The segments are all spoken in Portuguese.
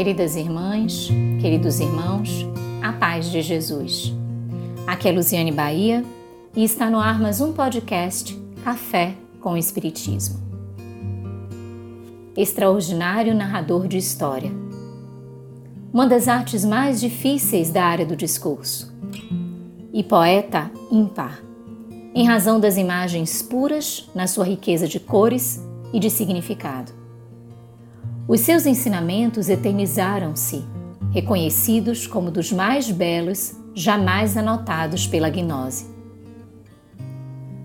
Queridas irmãs, queridos irmãos, a paz de Jesus. Aqui é Luziane Bahia e está no ar mais um podcast Café com Espiritismo. Extraordinário narrador de história. Uma das artes mais difíceis da área do discurso. E poeta ímpar, em razão das imagens puras na sua riqueza de cores e de significado os seus ensinamentos eternizaram-se, reconhecidos como dos mais belos jamais anotados pela gnose.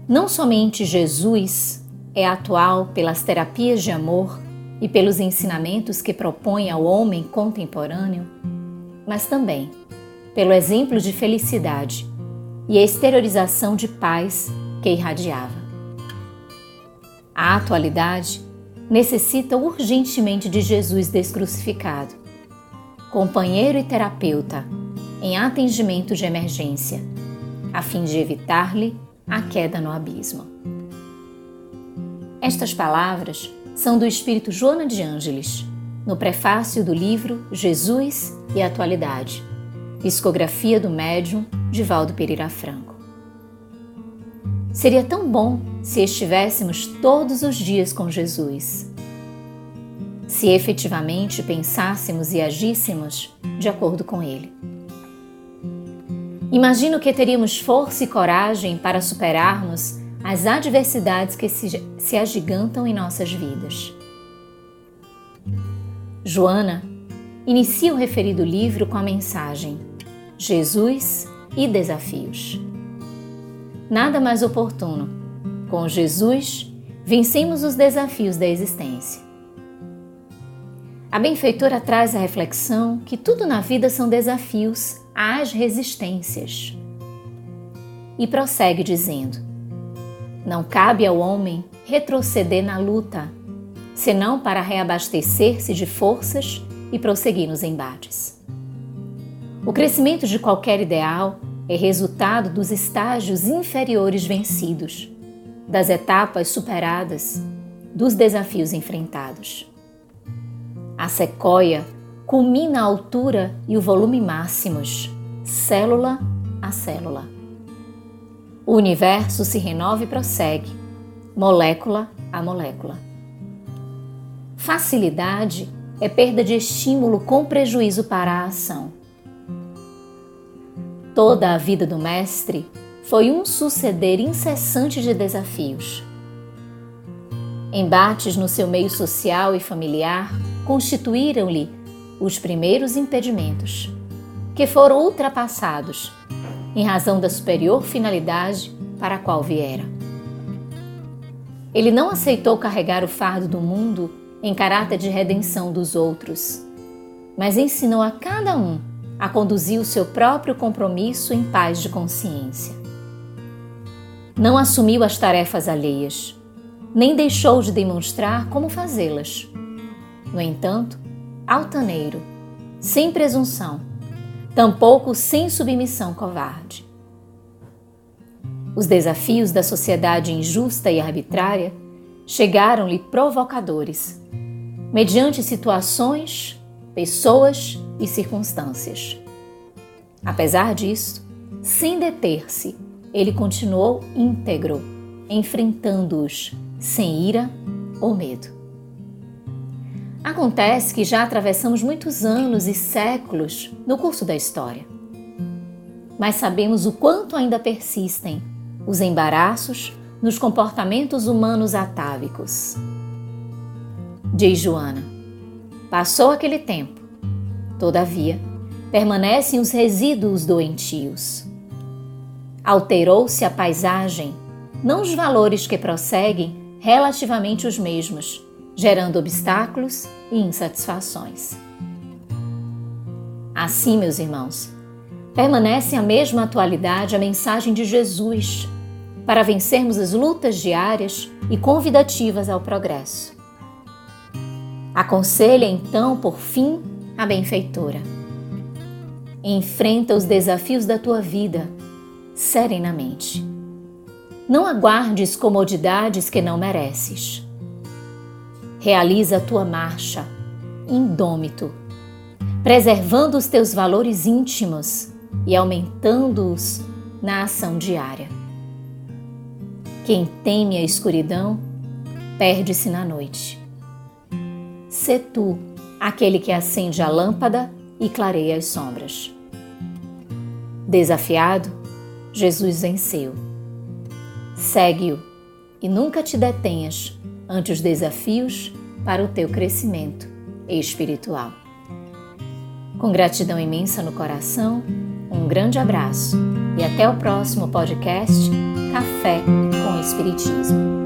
Não somente Jesus é atual pelas terapias de amor e pelos ensinamentos que propõe ao homem contemporâneo, mas também pelo exemplo de felicidade e a exteriorização de paz que irradiava. A atualidade necessita urgentemente de Jesus descrucificado, companheiro e terapeuta em atendimento de emergência, a fim de evitar-lhe a queda no abismo. Estas palavras são do espírito Joana de Ângeles, no prefácio do livro Jesus e a Atualidade, discografia do médium Divaldo Pereira Franco. Seria tão bom se estivéssemos todos os dias com Jesus. Se efetivamente pensássemos e agíssemos de acordo com Ele. Imagino que teríamos força e coragem para superarmos as adversidades que se, se agigantam em nossas vidas. Joana inicia o referido livro com a mensagem Jesus e Desafios nada mais oportuno. Com Jesus, vencemos os desafios da existência. A benfeitora traz a reflexão que tudo na vida são desafios às resistências. E prossegue dizendo: Não cabe ao homem retroceder na luta, senão para reabastecer-se de forças e prosseguir nos embates. O crescimento de qualquer ideal é resultado dos estágios inferiores vencidos, das etapas superadas, dos desafios enfrentados. A sequoia culmina a altura e o volume máximos, célula a célula. O universo se renova e prossegue, molécula a molécula. Facilidade é perda de estímulo com prejuízo para a ação. Toda a vida do Mestre foi um suceder incessante de desafios. Embates no seu meio social e familiar constituíram-lhe os primeiros impedimentos, que foram ultrapassados em razão da superior finalidade para a qual viera. Ele não aceitou carregar o fardo do mundo em caráter de redenção dos outros, mas ensinou a cada um a conduzir o seu próprio compromisso em paz de consciência. Não assumiu as tarefas alheias, nem deixou de demonstrar como fazê-las. No entanto, altaneiro, sem presunção, tampouco sem submissão covarde. Os desafios da sociedade injusta e arbitrária chegaram-lhe provocadores, mediante situações, pessoas e circunstâncias. Apesar disso, sem deter-se, ele continuou íntegro, enfrentando-os sem ira ou medo. Acontece que já atravessamos muitos anos e séculos no curso da história. Mas sabemos o quanto ainda persistem os embaraços nos comportamentos humanos atávicos. Diz Joana: Passou aquele tempo Todavia, permanecem os resíduos doentios. Alterou-se a paisagem, não os valores que prosseguem relativamente os mesmos, gerando obstáculos e insatisfações. Assim, meus irmãos, permanece a mesma atualidade a mensagem de Jesus para vencermos as lutas diárias e convidativas ao progresso. Aconselha então, por fim, a benfeitora. Enfrenta os desafios da tua vida serenamente. Não aguardes comodidades que não mereces. Realiza a tua marcha, indômito, preservando os teus valores íntimos e aumentando-os na ação diária. Quem teme a escuridão, perde-se na noite. Sê tu aquele que acende a lâmpada e clareia as sombras. Desafiado, Jesus venceu. Segue-o e nunca te detenhas ante os desafios para o teu crescimento espiritual. Com gratidão imensa no coração, um grande abraço e até o próximo podcast Café com Espiritismo.